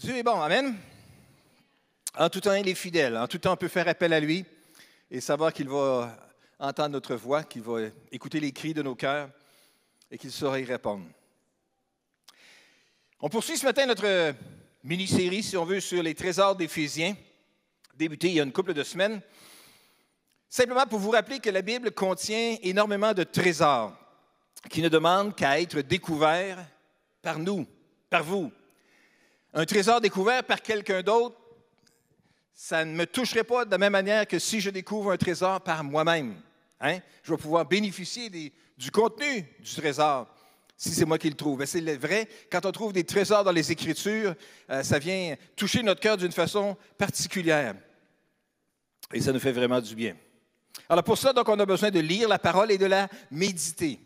Dieu est bon, Amen. En tout temps, il est fidèle. En tout temps, on peut faire appel à lui et savoir qu'il va entendre notre voix, qu'il va écouter les cris de nos cœurs et qu'il saura y répondre. On poursuit ce matin notre mini-série, si on veut, sur les trésors d'Éphésiens, débuté il y a une couple de semaines. Simplement pour vous rappeler que la Bible contient énormément de trésors qui ne demandent qu'à être découverts par nous, par vous. Un trésor découvert par quelqu'un d'autre, ça ne me toucherait pas de la même manière que si je découvre un trésor par moi-même. Hein? Je vais pouvoir bénéficier du contenu du trésor si c'est moi qui le trouve. C'est vrai, quand on trouve des trésors dans les Écritures, euh, ça vient toucher notre cœur d'une façon particulière. Et ça nous fait vraiment du bien. Alors pour ça, donc, on a besoin de lire la parole et de la méditer.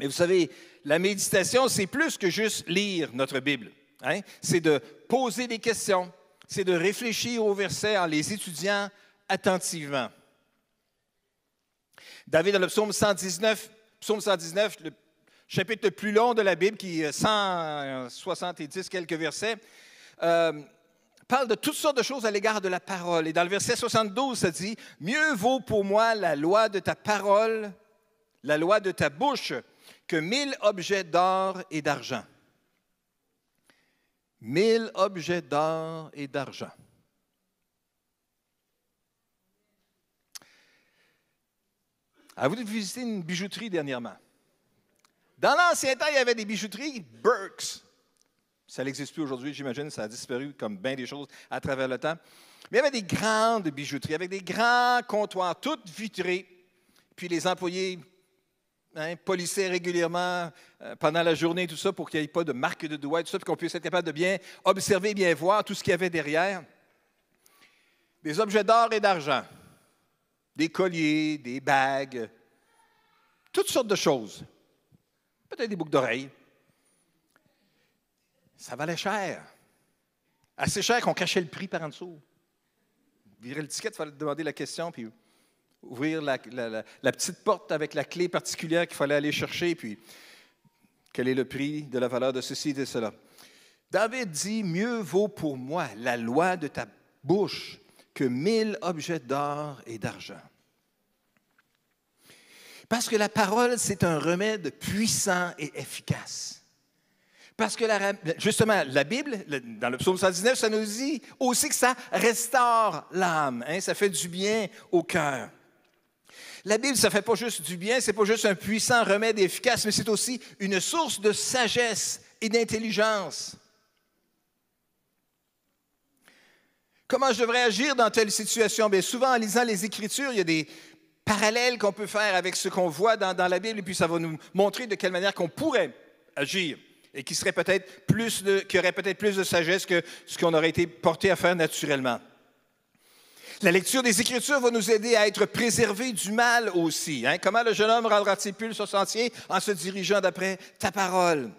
Mais vous savez, la méditation, c'est plus que juste lire notre Bible. Hein? C'est de poser des questions, c'est de réfléchir aux versets en les étudiant attentivement. David, dans le psaume 119, psaume 119, le chapitre le plus long de la Bible, qui est 170 quelques versets, euh, parle de toutes sortes de choses à l'égard de la parole. Et dans le verset 72, ça dit, Mieux vaut pour moi la loi de ta parole, la loi de ta bouche, que mille objets d'or et d'argent mille objets d'or et d'argent. Avez-vous visité une bijouterie dernièrement? Dans l'ancien temps, il y avait des bijouteries Burks. Ça n'existe plus aujourd'hui, j'imagine, ça a disparu comme bien des choses à travers le temps. Mais il y avait des grandes bijouteries avec des grands comptoirs, toutes vitrées. Puis les employés hein, polissaient régulièrement euh, pendant la journée, tout ça, pour qu'il n'y ait pas de marque de doigts, tout ça, pour qu'on puisse être capable de bien observer, bien voir tout ce qu'il y avait derrière. Des objets d'or et d'argent, des colliers, des bagues, toutes sortes de choses. Peut-être des boucles d'oreilles. Ça valait cher. Assez cher qu'on cachait le prix par en dessous. Virer le ticket, il fallait demander la question, puis ouvrir la, petite porte avec la clé particulière qu'il fallait aller chercher, puis quel est le prix de la valeur de ceci et de cela? David dit, mieux vaut pour moi la loi de ta bouche que mille objets d'or et d'argent. Parce que la parole, c'est un remède puissant et efficace. Parce que justement, la Bible, dans le psaume 119, ça nous dit aussi que ça restaure l'âme, hein, ça fait du bien au cœur. La Bible, ça ne fait pas juste du bien, ce n'est pas juste un puissant remède efficace, mais c'est aussi une source de sagesse et d'intelligence. Comment je devrais agir dans telle situation? Bien, souvent, en lisant les Écritures, il y a des parallèles qu'on peut faire avec ce qu'on voit dans, la Bible, et puis ça va nous montrer de quelle manière qu'on pourrait agir et qui serait plus qui aurait peut-être plus de sagesse que ce qu'on aurait été porté à faire naturellement. La lecture des Écritures va nous aider à être préservés du mal aussi. Hein? Comment le jeune homme rendra-t-il plus son sentier en se dirigeant d'après ta parole?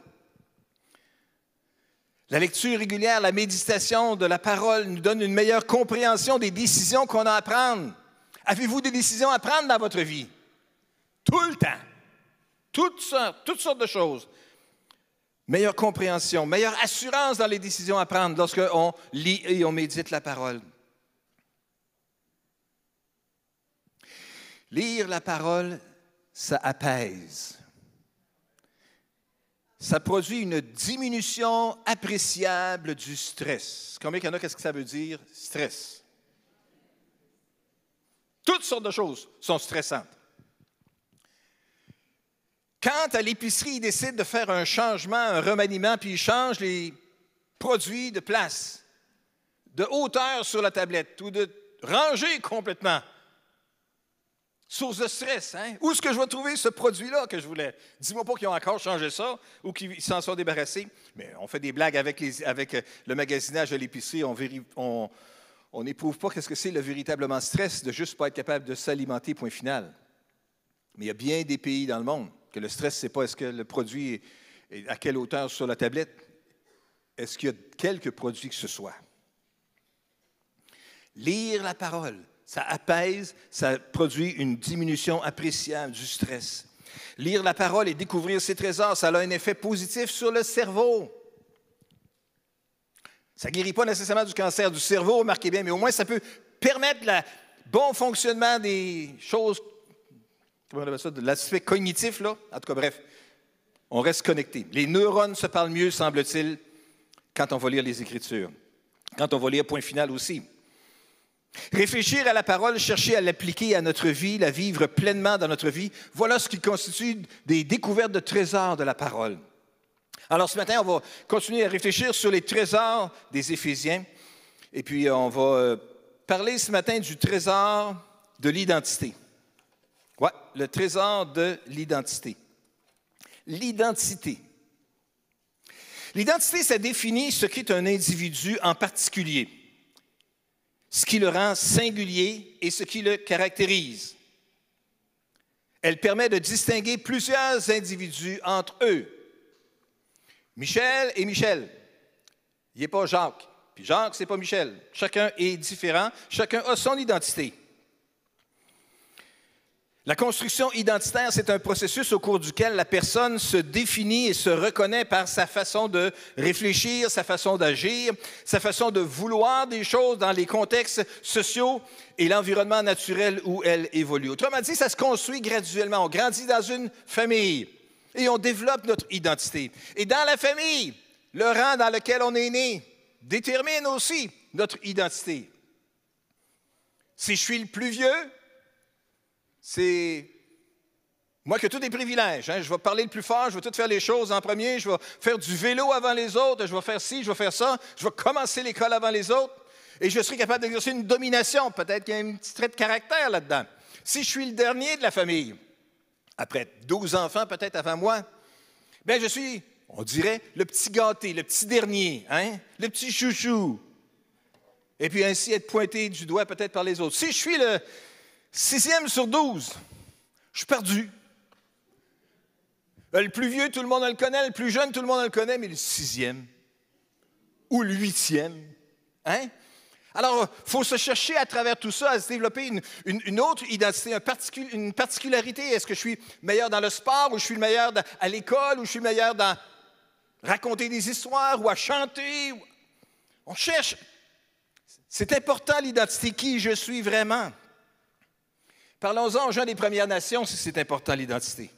La lecture régulière, la méditation de la parole nous donne une meilleure compréhension des décisions qu'on a à prendre. Avez-vous des décisions à prendre dans votre vie? Tout le temps. Toutes sortes, de choses. Meilleure compréhension, meilleure assurance dans les décisions à prendre lorsqu'on lit et on médite la parole. Lire la parole, ça apaise. Ça produit une diminution appréciable du stress. Combien il y en a, qu'est-ce que ça veut dire, stress? Toutes sortes de choses sont stressantes. Quand à l'épicerie, ils décident de faire un changement, un remaniement, puis ils changent les produits de place, de hauteur sur la tablette ou de ranger complètement, Source de stress, hein? Où est-ce que je vais trouver ce produit-là que je voulais? Dis-moi pas qu'ils ont encore changé ça ou qu'ils s'en sont débarrassés. Mais on fait des blagues avec, euh, le magasinage à l'épicerie. On n'éprouve pas qu'est-ce que c'est le véritablement stress de juste pas être capable de s'alimenter, point final. Mais il y a bien des pays dans le monde que le stress, c'est pas est-ce que le produit est à quelle hauteur sur la tablette. Est-ce qu'il y a quelques produits que ce soit? Lire la parole, ça apaise, ça produit une diminution appréciable du stress. Lire la parole et découvrir ses trésors, ça a un effet positif sur le cerveau. Ça ne guérit pas nécessairement du cancer du cerveau, remarquez bien, mais au moins ça peut permettre le bon fonctionnement des choses, comment on appelle ça, de l'aspect cognitif, là. En tout cas, bref, on reste connecté. Les neurones se parlent mieux, semble-t-il, quand on va lire les Écritures, quand on va lire point final aussi. Réfléchir à la parole, chercher à l'appliquer à notre vie, la vivre pleinement dans notre vie, voilà ce qui constitue des découvertes de trésors de la parole. Alors ce matin, on va continuer à réfléchir sur les trésors des Éphésiens. Et puis on va euh, parler ce matin du trésor de l'identité. Oui, le trésor de l'identité. L'identité. L'identité, ça définit ce qu'est un individu en particulier ce qui le rend singulier et ce qui le caractérise. Elle permet de distinguer plusieurs individus entre eux. Michel et Michel. Il n'est pas Jacques. Puis Jacques, ce n'est pas Michel. Chacun est différent. Chacun a son identité. La construction identitaire, c'est un processus au cours duquel la personne se définit et se reconnaît par sa façon de réfléchir, sa façon d'agir, sa façon de vouloir des choses dans les contextes sociaux et l'environnement naturel où elle évolue. Autrement dit, ça se construit graduellement. On grandit dans une famille et on développe notre identité. Et dans la famille, le rang dans lequel on est né détermine aussi notre identité. Si je suis le plus vieux, c'est moi qui ai tous des privilèges. Hein. Je vais parler le plus fort, je vais tout faire les choses en premier, je vais faire du vélo avant les autres, je vais faire ci, je vais faire ça, je vais commencer l'école avant les autres, et je serai capable d'exercer une domination. Peut-être qu'il y a un petit trait de caractère là-dedans. Si je suis le dernier de la famille, après 12 enfants peut-être avant moi, bien je suis, on dirait, le petit gâté, le petit dernier, hein? le petit chouchou. Et puis ainsi être pointé du doigt peut-être par les autres. Si je suis le, Sixième sur douze, je suis perdu. Le plus vieux, tout le monde le connaît. Le plus jeune, tout le monde le connaît. Mais le sixième ou le huitième, hein? Alors, il faut se chercher à travers tout ça, à se développer une, autre identité, une particularité. Est-ce que je suis meilleur dans le sport ou je suis le meilleur à l'école ou je suis le meilleur dans raconter des histoires ou à chanter? On cherche. C'est important l'identité, qui je suis vraiment. Parlons-en aux gens des Premières Nations si c'est important l'identité.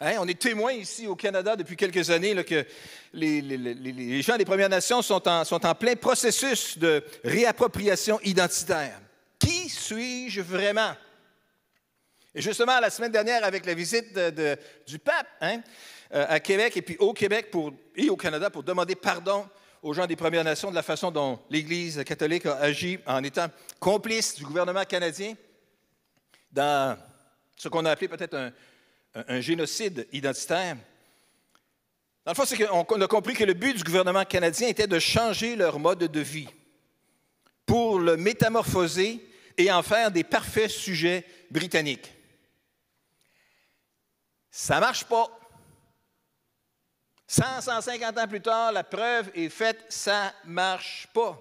Hein, on est témoin ici au Canada depuis quelques années que les, gens des Premières Nations sont en, plein processus de réappropriation identitaire. Qui suis-je vraiment? Et justement, la semaine dernière, avec la visite du pape hein, euh, à Québec et puis au Québec et au Canada pour demander pardon aux gens des Premières Nations de la façon dont l'Église catholique a agi en étant complice du gouvernement canadien dans ce qu'on a appelé peut-être un, génocide identitaire. Dans le fond, c'est qu'on a compris que le but du gouvernement canadien était de changer leur mode de vie pour le métamorphoser et en faire des parfaits sujets britanniques. Ça ne marche pas. 100, 150 ans plus tard, la preuve est faite, ça ne marche pas.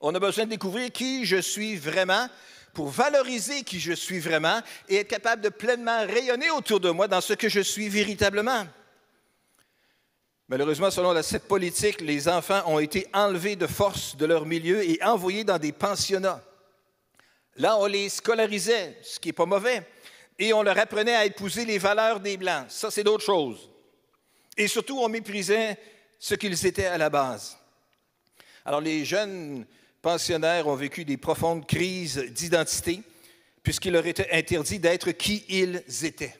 On a besoin de découvrir qui je suis vraiment pour valoriser qui je suis vraiment et être capable de pleinement rayonner autour de moi dans ce que je suis véritablement. Malheureusement, selon cette politique, les enfants ont été enlevés de force de leur milieu et envoyés dans des pensionnats. Là, on les scolarisait, ce qui n'est pas mauvais, et on leur apprenait à épouser les valeurs des Blancs. Ça, c'est d'autres choses. Et surtout, on méprisait ce qu'ils étaient à la base. Alors les jeunes pensionnaires ont vécu des profondes crises d'identité puisqu'il leur était interdit d'être qui ils étaient.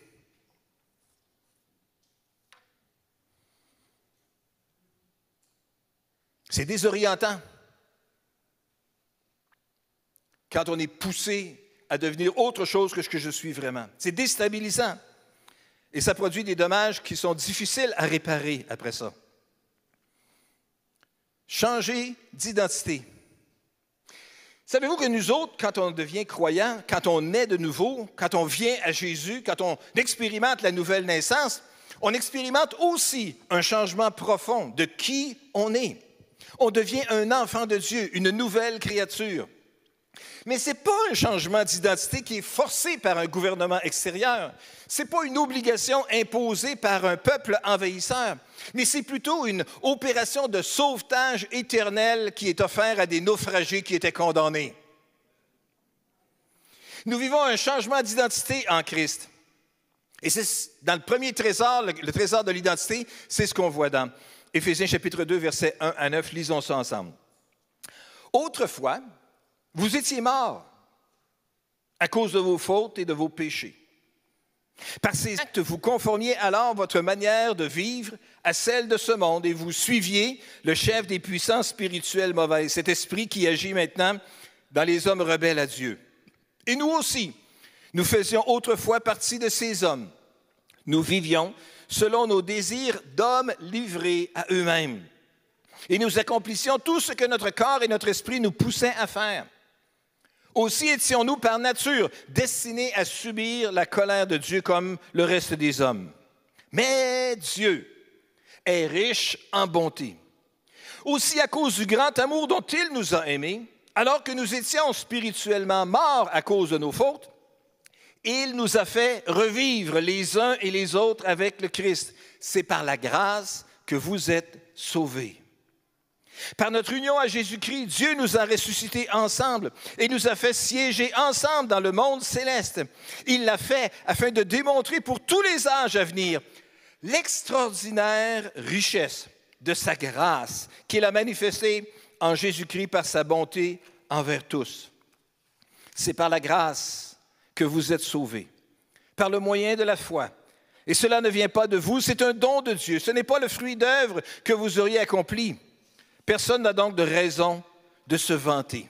C'est désorientant quand on est poussé à devenir autre chose que ce que je suis vraiment. C'est déstabilisant. Et ça produit des dommages qui sont difficiles à réparer après ça. Changer d'identité. Savez-vous que nous autres, quand on devient croyant, quand on naît de nouveau, quand on vient à Jésus, quand on expérimente la nouvelle naissance, on expérimente aussi un changement profond de qui on est. On devient un enfant de Dieu, une nouvelle créature. Mais ce n'est pas un changement d'identité qui est forcé par un gouvernement extérieur. Ce n'est pas une obligation imposée par un peuple envahisseur, mais c'est plutôt une opération de sauvetage éternel qui est offerte à des naufragés qui étaient condamnés. Nous vivons un changement d'identité en Christ. Et c'est dans le premier trésor, le, trésor de l'identité, c'est ce qu'on voit dans Éphésiens chapitre 2, versets 1 à 9. Lisons ça ensemble. Autrefois, vous étiez morts à cause de vos fautes et de vos péchés. Par ces actes, vous conformiez alors votre manière de vivre à celle de ce monde et vous suiviez le chef des puissances spirituelles mauvaises, cet esprit qui agit maintenant dans les hommes rebelles à Dieu. Et nous aussi, nous faisions autrefois partie de ces hommes. Nous vivions selon nos désirs d'hommes livrés à eux-mêmes. Et nous accomplissions tout ce que notre corps et notre esprit nous poussaient à faire. Aussi étions-nous par nature destinés à subir la colère de Dieu comme le reste des hommes. Mais Dieu est riche en bonté. Aussi à cause du grand amour dont il nous a aimés, alors que nous étions spirituellement morts à cause de nos fautes, il nous a fait revivre les uns et les autres avec le Christ. C'est par la grâce que vous êtes sauvés. Par notre union à Jésus-Christ, Dieu nous a ressuscités ensemble et nous a fait siéger ensemble dans le monde céleste. Il l'a fait afin de démontrer pour tous les âges à venir l'extraordinaire richesse de sa grâce qu'il a manifestée en Jésus-Christ par sa bonté envers tous. C'est par la grâce que vous êtes sauvés, par le moyen de la foi. Et cela ne vient pas de vous, c'est un don de Dieu. Ce n'est pas le fruit d'œuvre que vous auriez accompli. Personne n'a donc de raison de se vanter.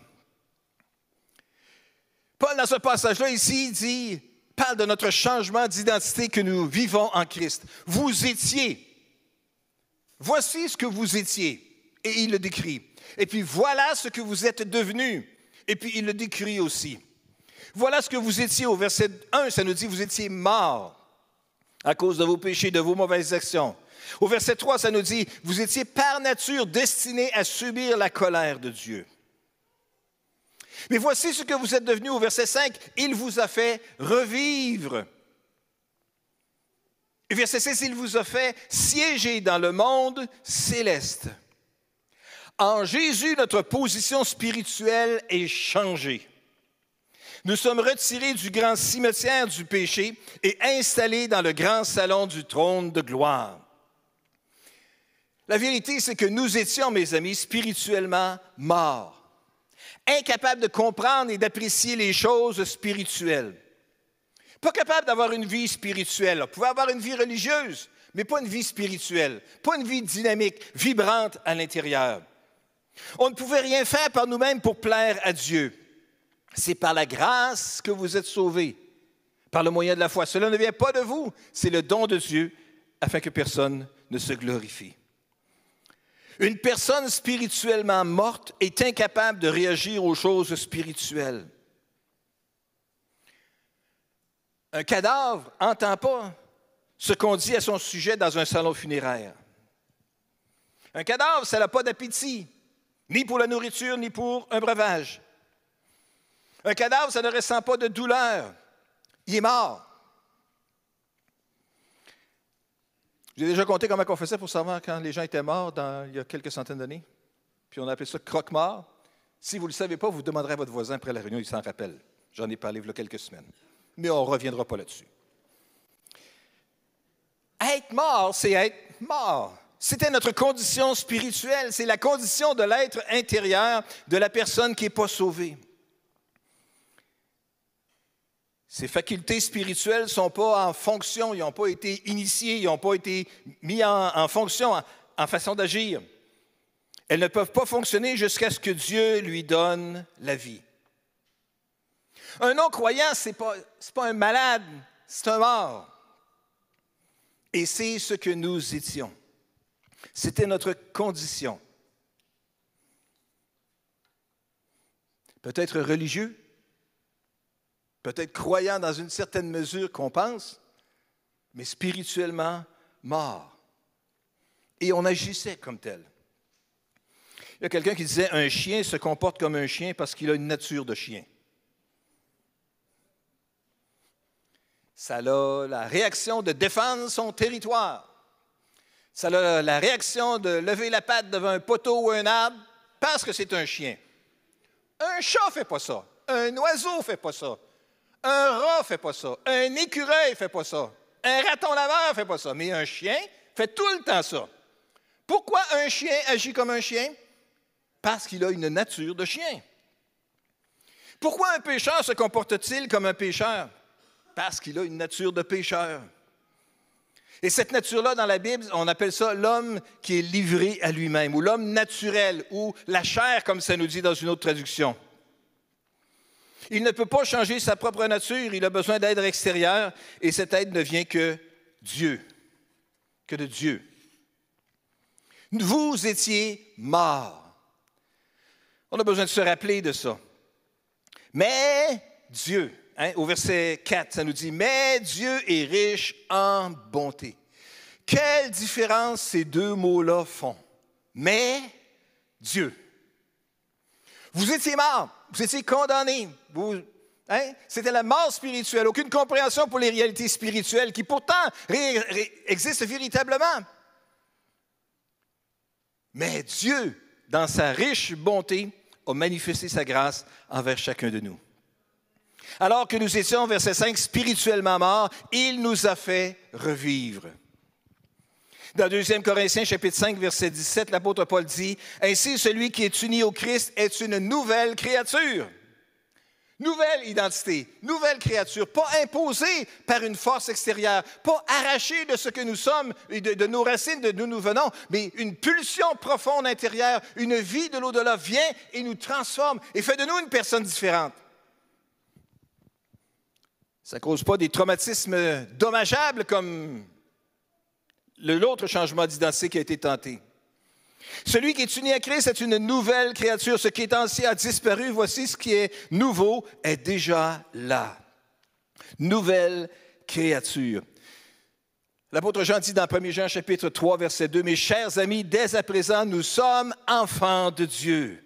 Paul, dans ce passage-là, ici, dit, parle de notre changement d'identité que nous vivons en Christ. Vous étiez. Voici ce que vous étiez. Et il le décrit. Et puis voilà ce que vous êtes devenus. Et puis il le décrit aussi. Voilà ce que vous étiez au verset 1, ça nous dit, vous étiez morts à cause de vos péchés, de vos mauvaises actions. Au verset 3, ça nous dit, vous étiez par nature destinés à subir la colère de Dieu. Mais voici ce que vous êtes devenus au verset 5, il vous a fait revivre. Et verset 6, il vous a fait siéger dans le monde céleste. En Jésus, notre position spirituelle est changée. Nous sommes retirés du grand cimetière du péché et installés dans le grand salon du trône de gloire. La vérité, c'est que nous étions, mes amis, spirituellement morts, incapables de comprendre et d'apprécier les choses spirituelles. Pas capables d'avoir une vie spirituelle. On pouvait avoir une vie religieuse, mais pas une vie spirituelle, pas une vie dynamique, vibrante à l'intérieur. On ne pouvait rien faire par nous-mêmes pour plaire à Dieu. C'est par la grâce que vous êtes sauvés, par le moyen de la foi. Cela ne vient pas de vous, c'est le don de Dieu afin que personne ne se glorifie. Une personne spirituellement morte est incapable de réagir aux choses spirituelles. Un cadavre n'entend pas ce qu'on dit à son sujet dans un salon funéraire. Un cadavre, ça n'a pas d'appétit, ni pour la nourriture, ni pour un breuvage. Un cadavre, ça ne ressent pas de douleur. Il est mort. J'ai déjà compté comment on faisait pour savoir quand les gens étaient morts il y a quelques centaines d'années. Puis on appelait ça croque-mort. Si vous ne le savez pas, vous demanderez à votre voisin après la réunion, il s'en rappelle. J'en ai parlé il y a quelques semaines. Mais on ne reviendra pas là-dessus. Être mort, c'est être mort. C'était notre condition spirituelle, c'est la condition de l'être intérieur de la personne qui n'est pas sauvée. Ces facultés spirituelles ne sont pas en fonction, ils n'ont pas été initiées, ils n'ont pas été mis en, fonction, en, façon d'agir. Elles ne peuvent pas fonctionner jusqu'à ce que Dieu lui donne la vie. Un non-croyant, ce n'est pas un malade, c'est un mort. Et c'est ce que nous étions. C'était notre condition. Peut-être religieux, peut-être croyant dans une certaine mesure qu'on pense, mais spirituellement mort. Et on agissait comme tel. Il y a quelqu'un qui disait un chien se comporte comme un chien parce qu'il a une nature de chien. Ça a la réaction de défendre son territoire. Ça a la réaction de lever la patte devant un poteau ou un arbre parce que c'est un chien. Un chat ne fait pas ça. Un oiseau ne fait pas ça. Un rat ne fait pas ça. Un écureuil ne fait pas ça. Un raton laveur ne fait pas ça. Mais un chien fait tout le temps ça. Pourquoi un chien agit comme un chien? Parce qu'il a une nature de chien. Pourquoi un pécheur se comporte-t-il comme un pécheur? Parce qu'il a une nature de pécheur. Et cette nature-là, dans la Bible, on appelle ça l'homme qui est livré à lui-même, ou l'homme naturel, ou la chair, comme ça nous dit dans une autre traduction. Il ne peut pas changer sa propre nature, il a besoin d'aide extérieure, et cette aide ne vient que Dieu, que de Dieu. Vous étiez morts. On a besoin de se rappeler de ça. Mais Dieu, Hein, au verset 4, ça nous dit, mais Dieu est riche en bonté. Quelle différence ces deux mots-là font? Mais Dieu. Vous étiez mort, vous étiez condamné, vous, hein, c'était la mort spirituelle, aucune compréhension pour les réalités spirituelles qui pourtant existent véritablement. Mais Dieu, dans sa riche bonté, a manifesté sa grâce envers chacun de nous. Alors que nous étions, verset 5, spirituellement morts, il nous a fait revivre. Dans 2 Corinthiens chapitre 5 verset 17, l'apôtre Paul dit, Ainsi celui qui est uni au Christ est une nouvelle créature. Nouvelle identité, nouvelle créature, pas imposée par une force extérieure, pas arrachée de ce que nous sommes, de, nos racines, de d'où nous venons, mais une pulsion profonde intérieure, une vie de l'au-delà vient et nous transforme et fait de nous une personne différente. Ça ne cause pas des traumatismes dommageables comme l'autre changement d'identité qui a été tenté. Celui qui est uni à Christ est une nouvelle créature. Ce qui est ancien a disparu. Voici ce qui est nouveau est déjà là. Nouvelle créature. L'apôtre Jean dit dans 1 Jean chapitre 3 verset 2, Mes chers amis, dès à présent, nous sommes enfants de Dieu.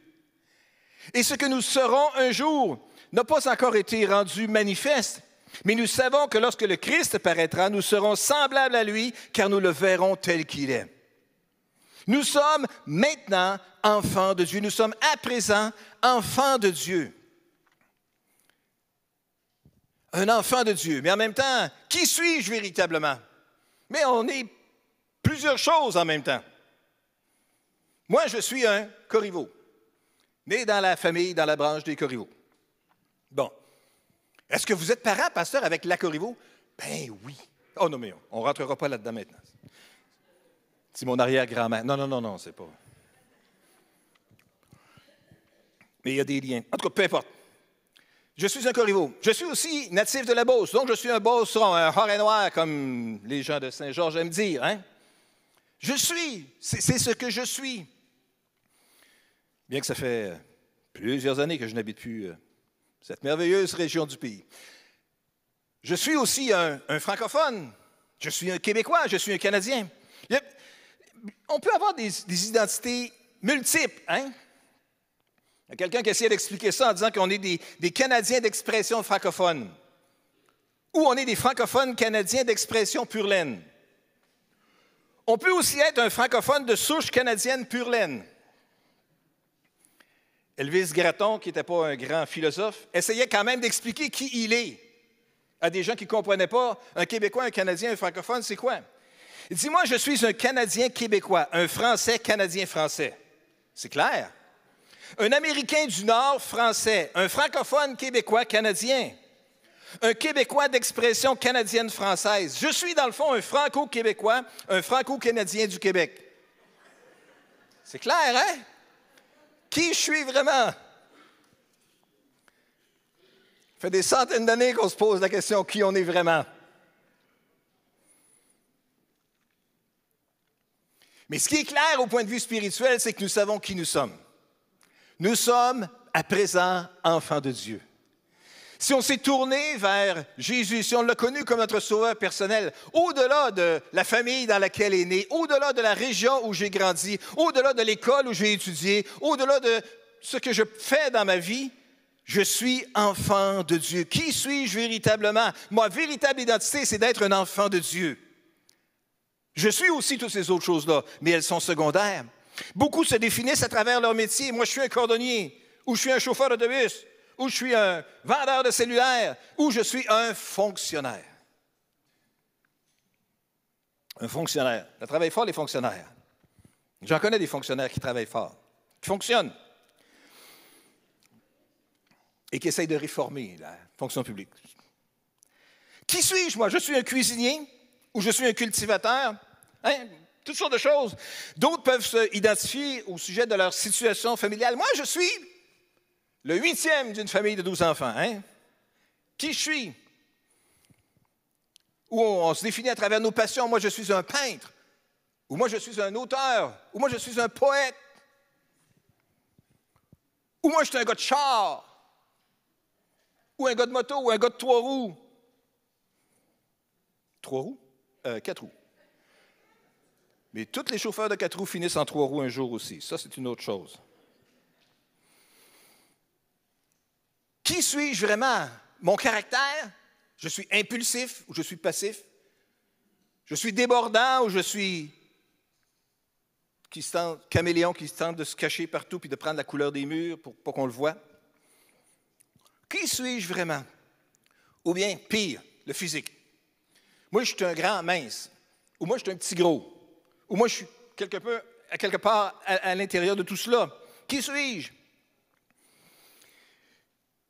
Et ce que nous serons un jour n'a pas encore été rendu manifeste, mais nous savons que lorsque le Christ paraîtra, nous serons semblables à lui, car nous le verrons tel qu'il est. Nous sommes maintenant enfants de Dieu. Nous sommes à présent enfants de Dieu. Un enfant de Dieu. Mais en même temps, qui suis-je véritablement? Mais on est plusieurs choses en même temps. Moi, je suis un Corriveau, né dans la famille, dans la branche des Corrivaux. Bon. Est-ce que vous êtes parent, pasteur, avec la Corriveau? Ben oui. Oh non, mais on ne rentrera pas là-dedans maintenant. C'est mon arrière-grand-mère. Non, non, non, non, c'est pas. Mais il y a des liens. En tout cas, peu importe. Je suis un Corriveau. Je suis aussi natif de la Beauce, donc je suis un Beauceron, un Horet noir, comme les gens de Saint-Georges aiment dire. Hein? Je suis, c'est ce que je suis. Bien que ça fait plusieurs années que je n'habite plus euh, cette merveilleuse région du pays. Je suis aussi un, francophone, je suis un Québécois, je suis un Canadien. On peut avoir des, identités multiples, hein? Il y a quelqu'un qui essaie d'expliquer ça en disant qu'on est des, des Canadiens d'expression francophone. Ou on est des francophones canadiens d'expression pure laine. On peut aussi être un francophone de souche canadienne pure laine. Elvis Gratton, qui n'était pas un grand philosophe, essayait quand même d'expliquer qui il est à des gens qui ne comprenaient pas un Québécois, un Canadien, un francophone, c'est quoi? Il dit, moi, je suis un Canadien québécois, un Français Canadien français. C'est clair. Un Américain du Nord français, un francophone québécois canadien, un Québécois d'expression canadienne-française. Je suis, dans le fond, un franco-québécois, un franco-canadien du Québec. C'est clair, hein? Qui je suis vraiment? Ça fait des centaines d'années qu'on se pose la question qui on est vraiment? Mais ce qui est clair au point de vue spirituel, c'est que nous savons qui nous sommes. Nous sommes à présent enfants de Dieu. Si on s'est tourné vers Jésus, si on l'a connu comme notre sauveur personnel, au-delà de la famille dans laquelle il est né, au-delà de la région où j'ai grandi, au-delà de l'école où j'ai étudié, au-delà de ce que je fais dans ma vie, je suis enfant de Dieu. Qui suis-je véritablement? Ma véritable identité, c'est d'être un enfant de Dieu. Je suis aussi toutes ces autres choses-là, mais elles sont secondaires. Beaucoup se définissent à travers leur métier. Moi, je suis un cordonnier, ou je suis un chauffeur d'autobus, ou je suis un vendeur de cellulaire, ou je suis un fonctionnaire. Un fonctionnaire. Ça travaille fort, les fonctionnaires. J'en connais des fonctionnaires qui travaillent fort, qui fonctionnent et qui essayent de réformer la fonction publique. Qui suis-je, moi? Je suis un cuisinier ou je suis un cultivateur? Hein? Toutes sortes de choses. D'autres peuvent s'identifier au sujet de leur situation familiale. Moi, je suis le huitième d'une famille de douze enfants. Hein? Qui je suis? Ou on, se définit à travers nos passions. Moi, je suis un peintre. Ou moi, je suis un auteur. Ou moi, je suis un poète. Ou moi, je suis un gars de char. Ou un gars de moto. Ou un gars de trois roues. Trois roues? Euh, quatre roues. Mais tous les chauffeurs de quatre roues finissent en trois roues un jour aussi. Ça, c'est une autre chose. Qui suis-je vraiment? Mon caractère? Je suis impulsif ou je suis passif? Je suis débordant ou je suis qui caméléon qui tente de se cacher partout puis de prendre la couleur des murs pour pas qu'on le voit? Qui suis-je vraiment? Ou bien, pire, le physique? Moi, je suis un grand mince. Ou moi, je suis un petit gros. Ou moi, je suis quelque, peu, quelque part à l'intérieur de tout cela. Qui suis-je?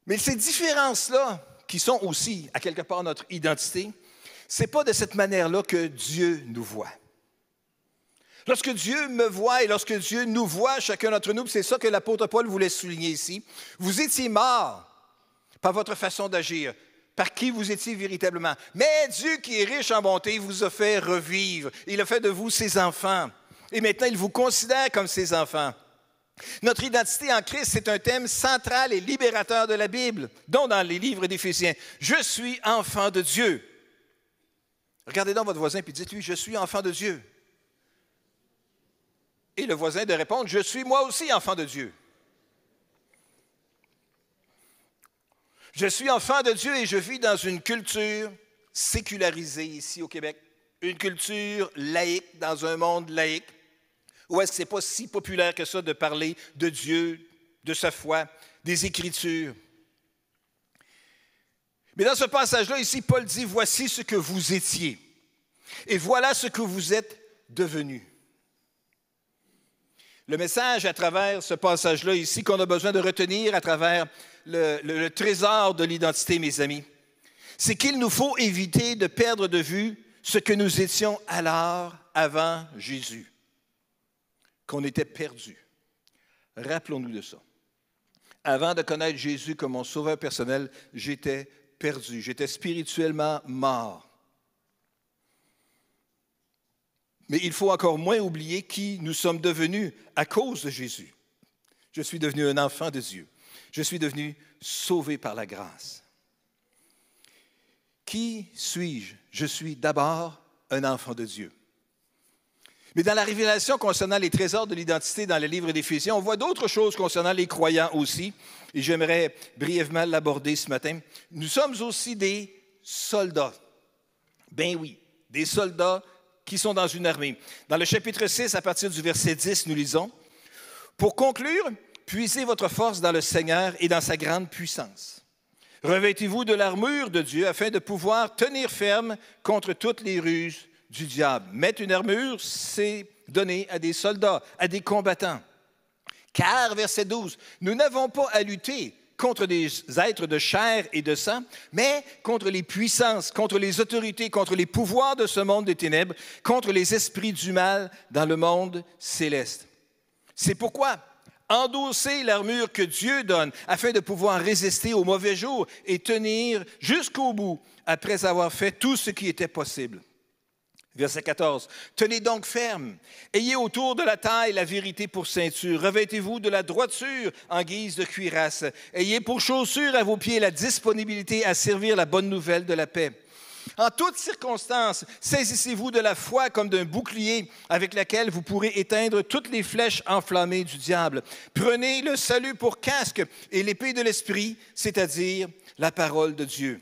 Mais ces différences-là, qui sont aussi, à quelque part, notre identité, ce n'est pas de cette manière-là que Dieu nous voit. Lorsque Dieu me voit et lorsque Dieu nous voit, chacun d'entre nous, c'est ça que l'apôtre Paul voulait souligner ici, vous étiez morts par votre façon d'agir, par qui vous étiez véritablement. Mais Dieu qui est riche en bonté vous a fait revivre. Il a fait de vous ses enfants. Et maintenant, il vous considère comme ses enfants. Notre identité en Christ, c'est un thème central et libérateur de la Bible, dont dans les livres d'Éphésiens. Je suis enfant de Dieu. Regardez donc votre voisin et dites-lui, je suis enfant de Dieu. Et le voisin de répondre, je suis moi aussi enfant de Dieu. Je suis enfant de Dieu et je vis dans une culture sécularisée ici au Québec, une culture laïque, dans un monde laïque. Ou est-ce que ce n'est pas si populaire que ça de parler de Dieu, de sa foi, des Écritures? Mais dans ce passage-là, ici, Paul dit, voici ce que vous étiez. Et voilà ce que vous êtes devenus. Le message à travers ce passage-là ici qu'on a besoin de retenir à travers le, le trésor de l'identité, mes amis, c'est qu'il nous faut éviter de perdre de vue ce que nous étions alors avant Jésus qu'on était perdu. Rappelons-nous de ça. Avant de connaître Jésus comme mon sauveur personnel, j'étais perdu, j'étais spirituellement mort. Mais il faut encore moins oublier qui nous sommes devenus à cause de Jésus. Je suis devenu un enfant de Dieu. Je suis devenu sauvé par la grâce. Qui suis-je? Je suis d'abord un enfant de Dieu. Mais dans la révélation concernant les trésors de l'identité dans le livre d'Éphésiens, on voit d'autres choses concernant les croyants aussi, et j'aimerais brièvement l'aborder ce matin. Nous sommes aussi des soldats. Ben oui, des soldats qui sont dans une armée. Dans le chapitre 6, à partir du verset 10, nous lisons, Pour conclure, puisez votre force dans le Seigneur et dans sa grande puissance. Revêtez-vous de l'armure de Dieu afin de pouvoir tenir ferme contre toutes les ruses du diable. Mettre une armure, c'est donner à des soldats, à des combattants. Car, verset 12, nous n'avons pas à lutter contre des êtres de chair et de sang, mais contre les puissances, contre les autorités, contre les pouvoirs de ce monde des ténèbres, contre les esprits du mal dans le monde céleste. C'est pourquoi endosser l'armure que Dieu donne afin de pouvoir résister aux mauvais jours et tenir jusqu'au bout après avoir fait tout ce qui était possible. Verset 14. Tenez donc ferme. Ayez autour de la taille la vérité pour ceinture. Revêtez-vous de la droiture en guise de cuirasse. Ayez pour chaussure à vos pieds la disponibilité à servir la bonne nouvelle de la paix. En toutes circonstances, saisissez-vous de la foi comme d'un bouclier avec lequel vous pourrez éteindre toutes les flèches enflammées du diable. Prenez le salut pour casque et l'épée de l'Esprit, c'est-à-dire la parole de Dieu.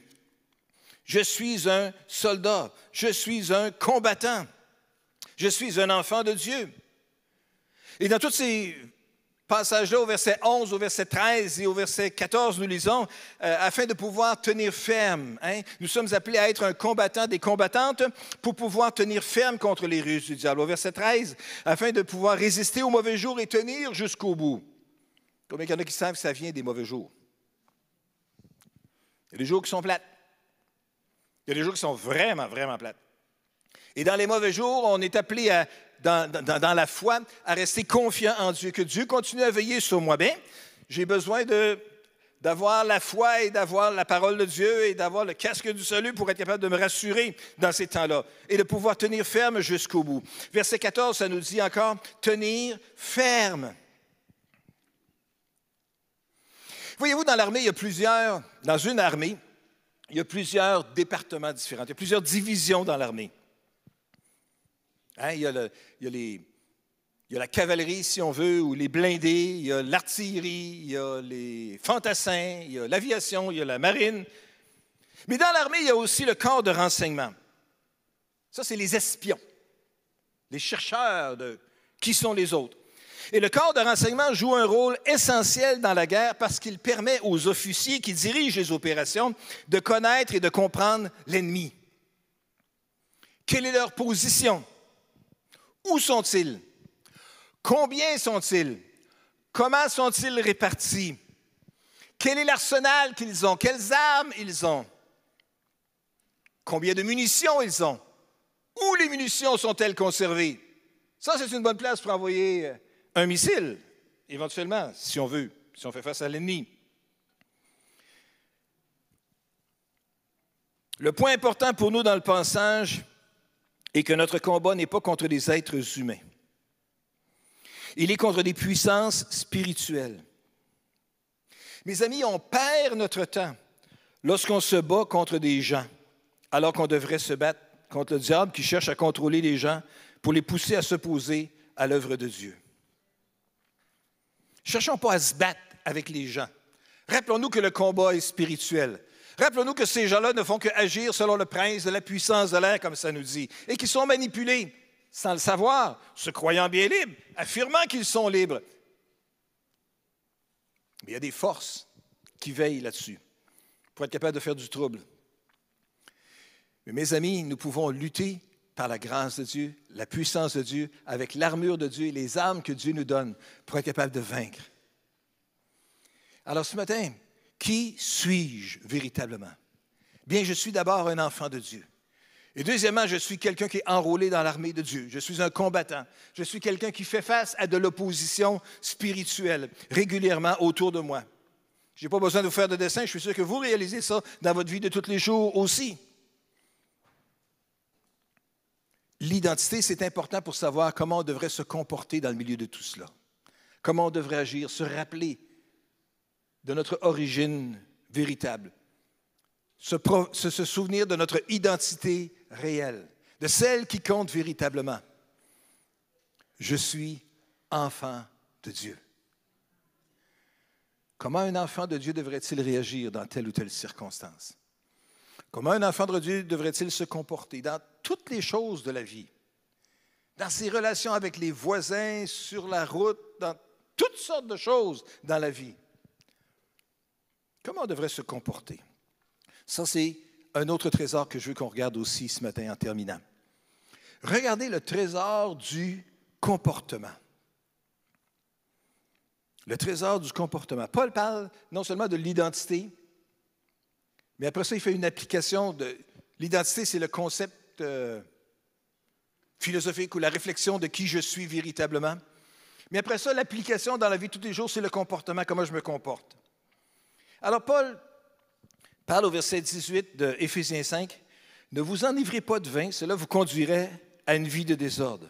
Je suis un soldat, je suis un combattant, je suis un enfant de Dieu. Et dans tous ces passages-là, au verset 11, au verset 13 et au verset 14, nous lisons, euh, afin de pouvoir tenir ferme. Hein, nous sommes appelés à être un combattant, des combattantes, pour pouvoir tenir ferme contre les ruses du diable. Au verset 13, afin de pouvoir résister aux mauvais jours et tenir jusqu'au bout. Combien il y en a qui savent que ça vient des mauvais jours? Il y a des jours qui sont plates. Il y a des jours qui sont vraiment, vraiment plates. Et dans les mauvais jours, on est appelé dans, dans, la foi à rester confiant en Dieu, que Dieu continue à veiller sur moi. Bien, j'ai besoin de, d'avoir la foi et d'avoir la parole de Dieu et d'avoir le casque du salut pour être capable de me rassurer dans ces temps-là et de pouvoir tenir ferme jusqu'au bout. Verset 14, ça nous dit encore, tenir ferme. Voyez-vous, dans l'armée, il y a plusieurs, dans une armée, il y a plusieurs départements différents, il y a plusieurs divisions dans l'armée. Hein, il, y a il, y a la cavalerie, si on veut, ou les blindés, il y a l'artillerie, il y a les fantassins, il y a l'aviation, il y a la marine. Mais dans l'armée, il y a aussi le corps de renseignement. Ça, c'est les espions, les chercheurs de qui sont les autres. Et le corps de renseignement joue un rôle essentiel dans la guerre parce qu'il permet aux officiers qui dirigent les opérations de connaître et de comprendre l'ennemi. Quelle est leur position? Où sont-ils? Combien sont-ils? Comment sont-ils répartis? Quel est l'arsenal qu'ils ont? Quelles armes ils ont? Combien de munitions ils ont? Où les munitions sont-elles conservées? Ça, c'est une bonne place pour envoyer euh, un missile, éventuellement, si on veut, si on fait face à l'ennemi. Le point important pour nous dans le passage est que notre combat n'est pas contre des êtres humains. Il est contre des puissances spirituelles. Mes amis, on perd notre temps lorsqu'on se bat contre des gens, alors qu'on devrait se battre contre le diable qui cherche à contrôler les gens pour les pousser à s'opposer à l'œuvre de Dieu. Cherchons pas à se battre avec les gens. Rappelons-nous que le combat est spirituel. Rappelons-nous que ces gens-là ne font qu'agir selon le prince de la puissance de l'air, comme ça nous dit, et qui sont manipulés sans le savoir, se croyant bien libres, affirmant qu'ils sont libres. Mais il y a des forces qui veillent là-dessus pour être capables de faire du trouble. Mais mes amis, nous pouvons lutter par la grâce de Dieu, la puissance de Dieu, avec l'armure de Dieu et les armes que Dieu nous donne pour être capable de vaincre. Alors ce matin, qui suis-je véritablement? Bien, je suis d'abord un enfant de Dieu. Et deuxièmement, je suis quelqu'un qui est enrôlé dans l'armée de Dieu. Je suis un combattant. Je suis quelqu'un qui fait face à de l'opposition spirituelle régulièrement autour de moi. Je n'ai pas besoin de vous faire de dessin, je suis sûr que vous réalisez ça dans votre vie de tous les jours aussi. L'identité, c'est important pour savoir comment on devrait se comporter dans le milieu de tout cela. Comment on devrait agir, se rappeler de notre origine véritable, se, souvenir de notre identité réelle, de celle qui compte véritablement. Je suis enfant de Dieu. Comment un enfant de Dieu devrait-il réagir dans telle ou telle circonstance? Comment un enfant de Dieu devrait-il se comporter dans toutes les choses de la vie? Dans ses relations avec les voisins, sur la route, dans toutes sortes de choses dans la vie. Comment on devrait se comporter? Ça, c'est un autre trésor que je veux qu'on regarde aussi ce matin en terminant. Regardez le trésor du comportement. Le trésor du comportement. Paul parle non seulement de l'identité, mais après ça, il fait une application de l'identité, c'est le concept euh, philosophique ou la réflexion de qui je suis véritablement. Mais après ça, l'application dans la vie de tous les jours, c'est le comportement, comment je me comporte. Alors Paul parle au verset 18 de Éphésiens 5, Ne vous enivrez pas de vin, cela vous conduirait à une vie de désordre.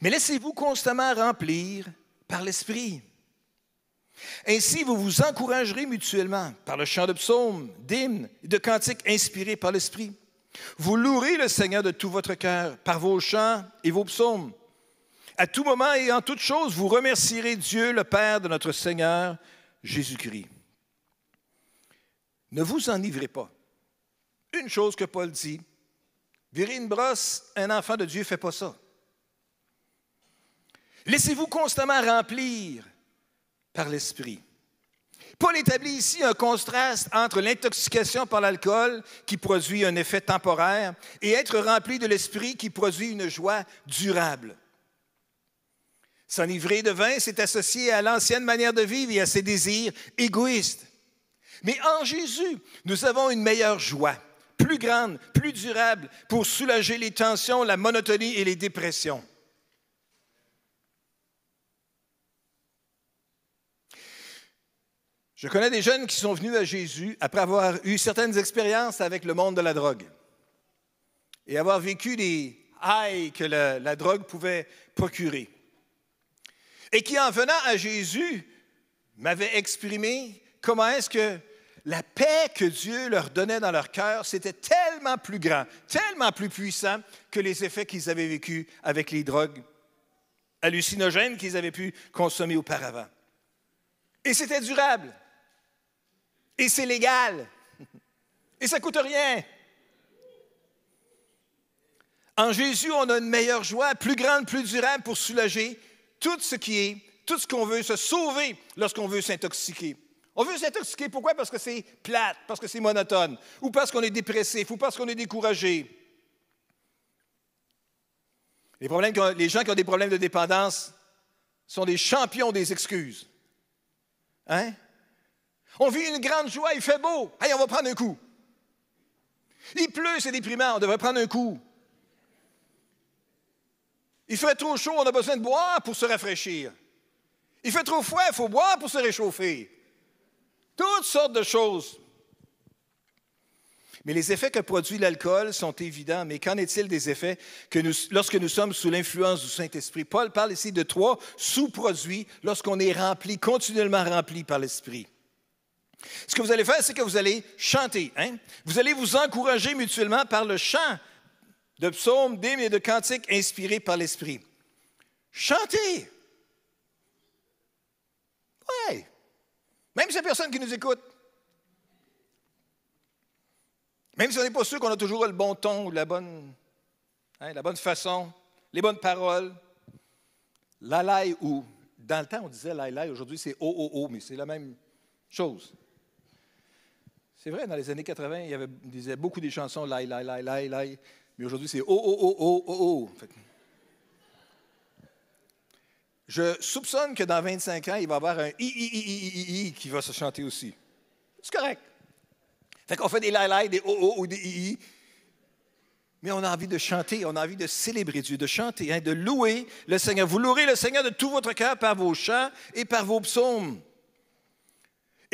Mais laissez-vous constamment remplir par l'Esprit. Ainsi, vous vous encouragerez mutuellement par le chant de psaumes, d'hymnes de cantiques inspirés par l'Esprit. Vous louerez le Seigneur de tout votre cœur par vos chants et vos psaumes. À tout moment et en toute chose, vous remercierez Dieu, le Père de notre Seigneur Jésus-Christ. Ne vous enivrez pas. Une chose que Paul dit, virer une brosse, un enfant de Dieu ne fait pas ça. Laissez-vous constamment remplir par l'Esprit. Paul établit ici un contraste entre l'intoxication par l'alcool qui produit un effet temporaire et être rempli de l'Esprit qui produit une joie durable. S'enivrer de vin, c'est associé à l'ancienne manière de vivre et à ses désirs égoïstes. Mais en Jésus, nous avons une meilleure joie, plus grande, plus durable, pour soulager les tensions, la monotonie et les dépressions. Je connais des jeunes qui sont venus à Jésus après avoir eu certaines expériences avec le monde de la drogue et avoir vécu des highs que la, la drogue pouvait procurer. Et qui, en venant à Jésus, m'avaient exprimé comment est-ce que la paix que Dieu leur donnait dans leur cœur, c'était tellement plus grand, tellement plus puissant que les effets qu'ils avaient vécus avec les drogues hallucinogènes qu'ils avaient pu consommer auparavant. Et c'était durable. Et c'est légal. Et ça ne coûte rien. En Jésus, on a une meilleure joie, plus grande, plus durable pour soulager tout ce qui est, tout ce qu'on veut se sauver lorsqu'on veut s'intoxiquer. On veut s'intoxiquer, pourquoi? Parce que c'est plate, parce que c'est monotone, ou parce qu'on est dépressif, ou parce qu'on est découragé. Les, gens qui ont des problèmes de dépendance sont des champions des excuses. Hein? On vit une grande joie, il fait beau. Allez, on va prendre un coup. Il pleut, c'est déprimant, on devrait prendre un coup. Il fait trop chaud, on a besoin de boire pour se rafraîchir. Il fait trop froid, il faut boire pour se réchauffer. Toutes sortes de choses. Mais les effets que produit l'alcool sont évidents. Mais qu'en est-il des effets que lorsque nous sommes sous l'influence du Saint-Esprit? Paul parle ici de trois sous-produits lorsqu'on est rempli, continuellement rempli par l'Esprit. Ce que vous allez faire, c'est que vous allez chanter. Hein? Vous allez vous encourager mutuellement par le chant de psaumes, d'hymnes et de cantiques inspirés par l'Esprit. Chantez. Oui. Même si il n'y a personne qui nous écoute. Même si on n'est pas sûr qu'on a toujours le bon ton, la bonne, hein, la bonne façon, les bonnes paroles. La ou. Dans le temps, on disait la aujourd'hui c'est o, o, o, mais c'est la même chose. C'est vrai, dans les années 80, il y avait disait beaucoup des chansons lai, lai, lai, lai, lai. Mais aujourd'hui, c'est oh, oh, oh, oh, oh, oh. Je soupçonne que dans 25 ans, il va y avoir un i, i, i, i, i, qui va se chanter aussi. C'est correct. Fait qu'on fait des lai, des oh, oh, oh, des i, i. Mais on a envie de chanter, on a envie de célébrer Dieu, de chanter, hein, de louer le Seigneur. Vous louerez le Seigneur de tout votre cœur par vos chants et par vos psaumes.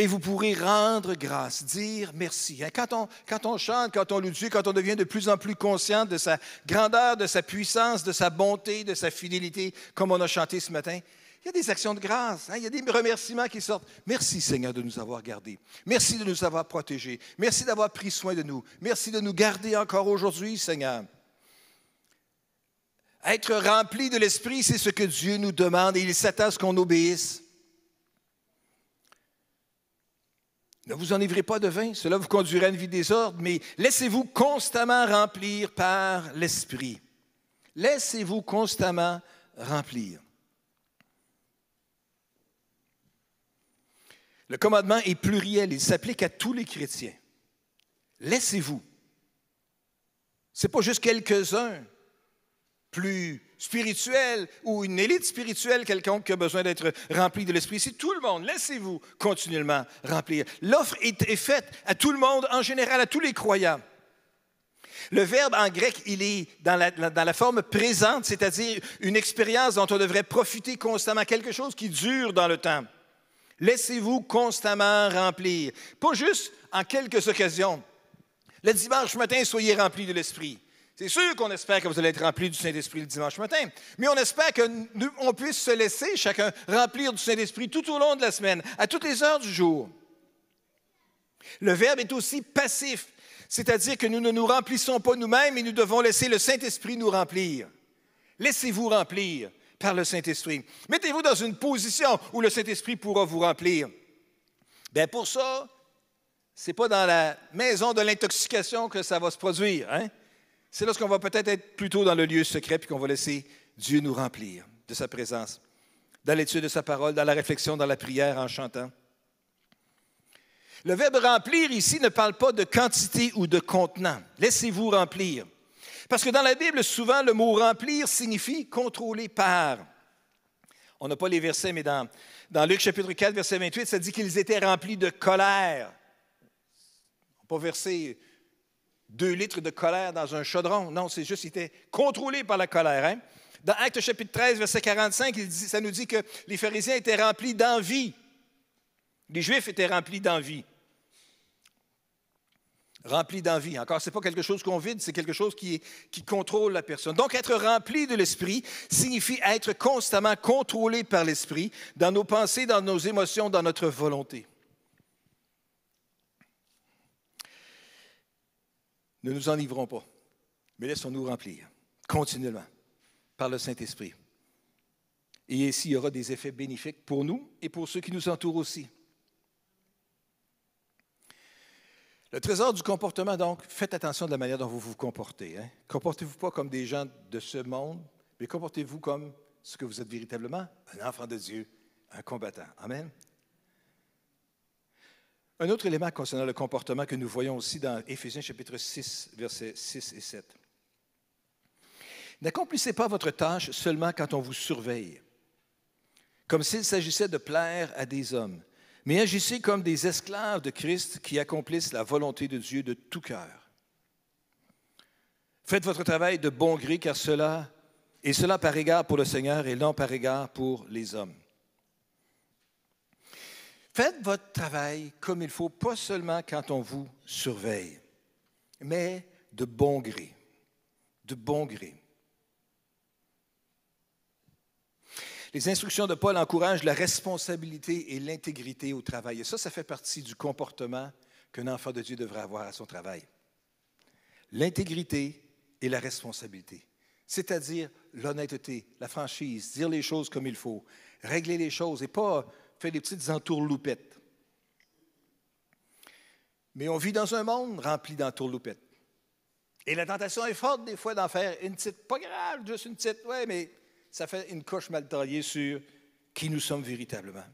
Et vous pourrez rendre grâce, dire merci. Hein, quand on, chante, quand on loue Dieu, quand on devient de plus en plus conscient de sa grandeur, de sa puissance, de sa bonté, de sa fidélité, comme on a chanté ce matin, il y a des actions de grâce, hein, il y a des remerciements qui sortent. Merci Seigneur de nous avoir gardés. Merci de nous avoir protégés. Merci d'avoir pris soin de nous. Merci de nous garder encore aujourd'hui, Seigneur. Être rempli de l'Esprit, c'est ce que Dieu nous demande et il s'attend à ce qu'on obéisse. Ne vous enivrez pas de vin, cela vous conduira à une vie désordre, mais laissez-vous constamment remplir par l'Esprit. Laissez-vous constamment remplir. Le commandement est pluriel, il s'applique à tous les chrétiens. Laissez-vous. Ce n'est pas juste quelques-uns plus spirituel ou une élite spirituelle quelconque qui a besoin d'être rempli de l'Esprit. C'est tout le monde. Laissez-vous continuellement remplir. L'offre est, faite à tout le monde, en général, à tous les croyants. Le verbe en grec, il est dans la, dans la forme présente, c'est-à-dire une expérience dont on devrait profiter constamment, quelque chose qui dure dans le temps. Laissez-vous constamment remplir. Pas juste en quelques occasions. Le dimanche matin, soyez remplis de l'Esprit. C'est sûr qu'on espère que vous allez être remplis du Saint-Esprit le dimanche matin, mais on espère qu'on puisse se laisser chacun remplir du Saint-Esprit tout au long de la semaine, à toutes les heures du jour. Le Verbe est aussi passif, c'est-à-dire que nous ne nous remplissons pas nous-mêmes et nous devons laisser le Saint-Esprit nous remplir. Laissez-vous remplir par le Saint-Esprit. Mettez-vous dans une position où le Saint-Esprit pourra vous remplir. Bien, pour ça, ce n'est pas dans la maison de l'intoxication que ça va se produire. Hein? C'est lorsqu'on va peut-être être plutôt dans le lieu secret puis qu'on va laisser Dieu nous remplir de sa présence, dans l'étude de sa parole, dans la réflexion, dans la prière, en chantant. Le verbe remplir ici ne parle pas de quantité ou de contenant. Laissez-vous remplir. Parce que dans la Bible, souvent, le mot remplir signifie contrôler par. On n'a pas les versets, mais dans, dans Luc chapitre 4, verset 28, ça dit qu'ils étaient remplis de colère. Pas versé deux litres de colère dans un chaudron. Non, c'est juste qu'ils étaient contrôlés par la colère. Hein. Dans Actes chapitre 13, verset 45, ça nous dit que les pharisiens étaient remplis d'envie. Les Juifs étaient remplis d'envie. Remplis d'envie. Encore, ce n'est pas quelque chose qu'on vide, c'est quelque chose qui contrôle la personne. Donc, être rempli de l'Esprit signifie être constamment contrôlé par l'Esprit dans nos pensées, dans nos émotions, dans notre volonté. Ne nous enivrons pas, mais laissons-nous remplir continuellement par le Saint-Esprit. Et ainsi, il y aura des effets bénéfiques pour nous et pour ceux qui nous entourent aussi. Le trésor du comportement, donc, faites attention de la manière dont vous vous comportez. Hein. Comportez-vous pas comme des gens de ce monde, mais comportez-vous comme ce que vous êtes véritablement, un enfant de Dieu, un combattant. Amen. Un autre élément concernant le comportement que nous voyons aussi dans Éphésiens chapitre 6, versets 6 et 7. N'accomplissez pas votre tâche seulement quand on vous surveille, comme s'il s'agissait de plaire à des hommes, mais agissez comme des esclaves de Christ qui accomplissent la volonté de Dieu de tout cœur. Faites votre travail de bon gré, car cela, et cela par égard pour le Seigneur et non par égard pour les hommes. Faites votre travail comme il faut, pas seulement quand on vous surveille, mais de bon gré. De bon gré. Les instructions de Paul encouragent la responsabilité et l'intégrité au travail. Et ça, ça fait partie du comportement qu'un enfant de Dieu devrait avoir à son travail. L'intégrité et la responsabilité, c'est-à-dire l'honnêteté, la franchise, dire les choses comme il faut, régler les choses et pas faire des petites entourloupettes. Mais on vit dans un monde rempli d'entourloupettes. Et la tentation est forte des fois d'en faire une petite, pas grave, juste une petite, ouais, mais ça fait une coche mal taillée sur qui nous sommes véritablement.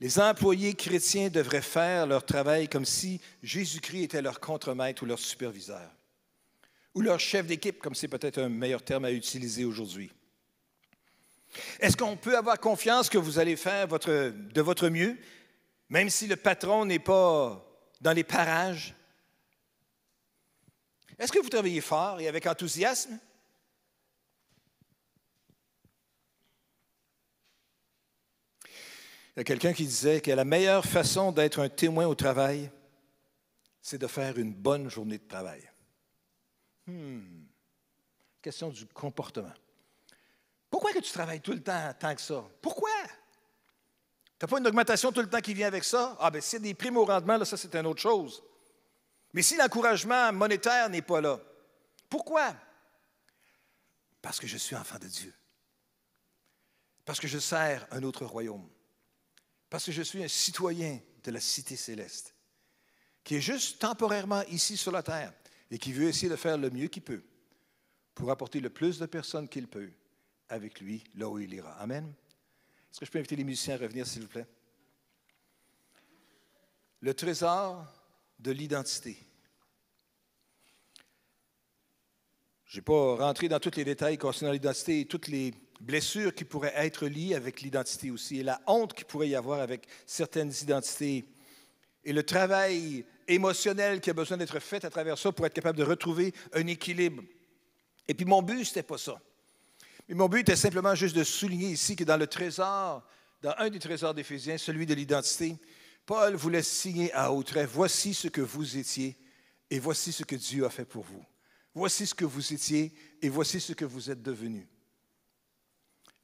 Les employés chrétiens devraient faire leur travail comme si Jésus-Christ était leur contremaître ou leur superviseur, ou leur chef d'équipe, comme c'est peut-être un meilleur terme à utiliser aujourd'hui. Est-ce qu'on peut avoir confiance que vous allez faire de votre mieux, même si le patron n'est pas dans les parages? Est-ce que vous travaillez fort et avec enthousiasme? Il y a quelqu'un qui disait que la meilleure façon d'être un témoin au travail, c'est de faire une bonne journée de travail. Hmm. Question du comportement. Pourquoi que tu travailles tout le temps tant que ça? Pourquoi? Tu n'as pas une augmentation tout le temps qui vient avec ça? Ah, bien, s'il y a des primes au rendement, là, ça, c'est une autre chose. Mais si l'encouragement monétaire n'est pas là, pourquoi? Parce que je suis enfant de Dieu. Parce que je sers un autre royaume. Parce que je suis un citoyen de la cité céleste, qui est juste temporairement ici sur la terre et qui veut essayer de faire le mieux qu'il peut pour apporter le plus de personnes qu'il peut avec lui là où il ira. Amen. Est-ce que je peux inviter les musiciens à revenir, s'il vous plaît? Le trésor de l'identité. Je n'ai pas rentré dans tous les détails concernant l'identité et toutes les blessures qui pourraient être liées avec l'identité aussi, et la honte qui pourrait y avoir avec certaines identités, et le travail émotionnel qui a besoin d'être fait à travers ça pour être capable de retrouver un équilibre. Et puis mon but, ce n'était pas ça. Mais mon but était simplement juste de souligner ici que dans le trésor, dans un des trésors d'Éphésiens, celui de l'identité, Paul voulait signer à haut voici ce que vous étiez et voici ce que Dieu a fait pour vous. Voici ce que vous étiez et voici ce que vous êtes devenu.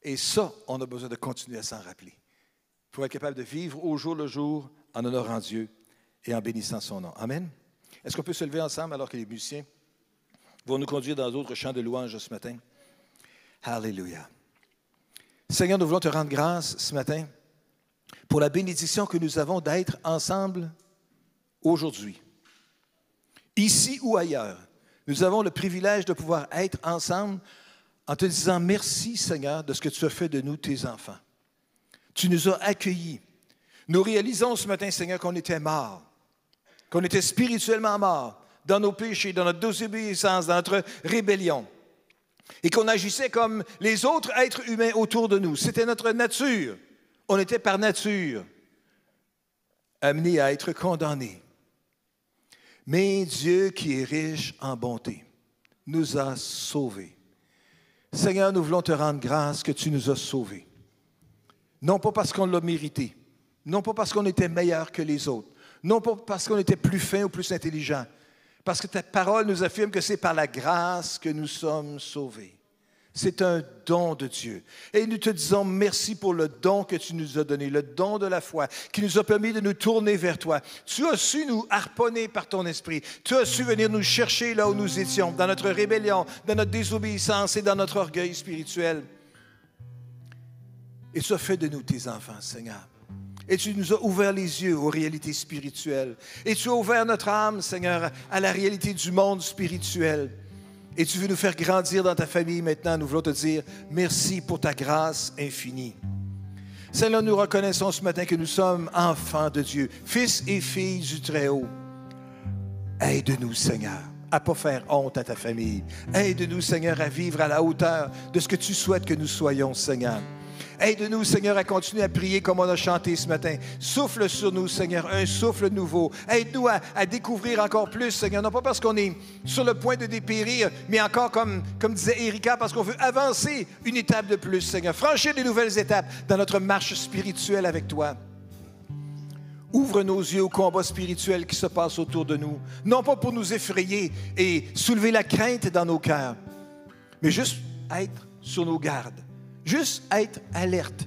Et ça, on a besoin de continuer à s'en rappeler. Faut être capable de vivre au jour le jour en honorant Dieu et en bénissant son nom. Amen. Est-ce qu'on peut se lever ensemble alors que les musiciens vont nous conduire dans d'autres chants de louange ce matin? Alléluia. Seigneur, nous voulons te rendre grâce ce matin pour la bénédiction que nous avons d'être ensemble aujourd'hui. Ici ou ailleurs, nous avons le privilège de pouvoir être ensemble en te disant merci Seigneur de ce que tu as fait de nous, tes enfants. Tu nous as accueillis. Nous réalisons ce matin, Seigneur, qu'on était morts, qu'on était spirituellement morts dans nos péchés, dans notre désobéissance, dans notre rébellion, et qu'on agissait comme les autres êtres humains autour de nous. C'était notre nature. On était par nature amenés à être condamnés. Mais Dieu qui est riche en bonté nous a sauvés. Seigneur, nous voulons te rendre grâce que tu nous as sauvés. Non pas parce qu'on l'a mérité, non pas parce qu'on était meilleur que les autres, non pas parce qu'on était plus fin ou plus intelligent, parce que ta parole nous affirme que c'est par la grâce que nous sommes sauvés. C'est un don de Dieu. Et nous te disons merci pour le don que tu nous as donné, le don de la foi, qui nous a permis de nous tourner vers toi. Tu as su nous harponner par ton esprit. Tu as su venir nous chercher là où nous étions, dans notre rébellion, dans notre désobéissance et dans notre orgueil spirituel. Et tu as fait de nous tes enfants, Seigneur. Et tu nous as ouvert les yeux aux réalités spirituelles. Et tu as ouvert notre âme, Seigneur, à la réalité du monde spirituel. Et tu veux nous faire grandir dans ta famille maintenant. Nous voulons te dire merci pour ta grâce infinie. Seigneur, nous reconnaissons ce matin que nous sommes enfants de Dieu, fils et filles du Très-Haut. Aide-nous, Seigneur, à ne pas faire honte à ta famille. Aide-nous, Seigneur, à vivre à la hauteur de ce que tu souhaites que nous soyons, Seigneur. Aide-nous, Seigneur, à continuer à prier comme on a chanté ce matin. Souffle sur nous, Seigneur, un souffle nouveau. Aide-nous à, découvrir encore plus, Seigneur, non pas parce qu'on est sur le point de dépérir, mais encore comme, comme disait Erika, parce qu'on veut avancer une étape de plus, Seigneur. Franchir de nouvelles étapes dans notre marche spirituelle avec toi. Ouvre nos yeux au combat spirituel qui se passe autour de nous, non pas pour nous effrayer et soulever la crainte dans nos cœurs, mais juste être sur nos gardes Juste être alerte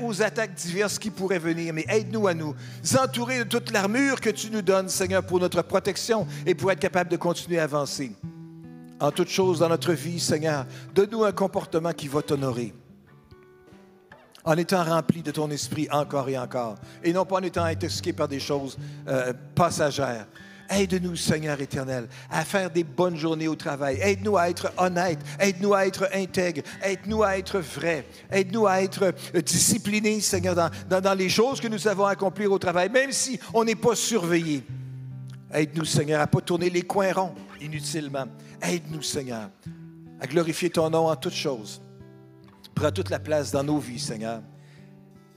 aux attaques diverses qui pourraient venir, mais aide-nous à nous entourer de toute l'armure que tu nous donnes, Seigneur, pour notre protection et pour être capable de continuer à avancer. En toutes choses dans notre vie, Seigneur, donne-nous un comportement qui va t'honorer. En étant rempli de ton esprit encore et encore, et non pas en étant intoxiqué par des choses euh, passagères. Aide-nous, Seigneur éternel, à faire des bonnes journées au travail. Aide-nous à être honnête. Aide-nous à être intègre. Aide-nous à être vrai. Aide-nous à être discipliné, Seigneur, dans, dans, les choses que nous avons à accomplir au travail, même si on n'est pas surveillé. Aide-nous, Seigneur, à ne pas tourner les coins ronds inutilement. Aide-nous, Seigneur, à glorifier ton nom en toutes choses. Prends toute la place dans nos vies, Seigneur.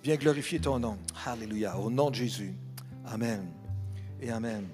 Viens glorifier ton nom. Alléluia. Au nom de Jésus. Amen et Amen.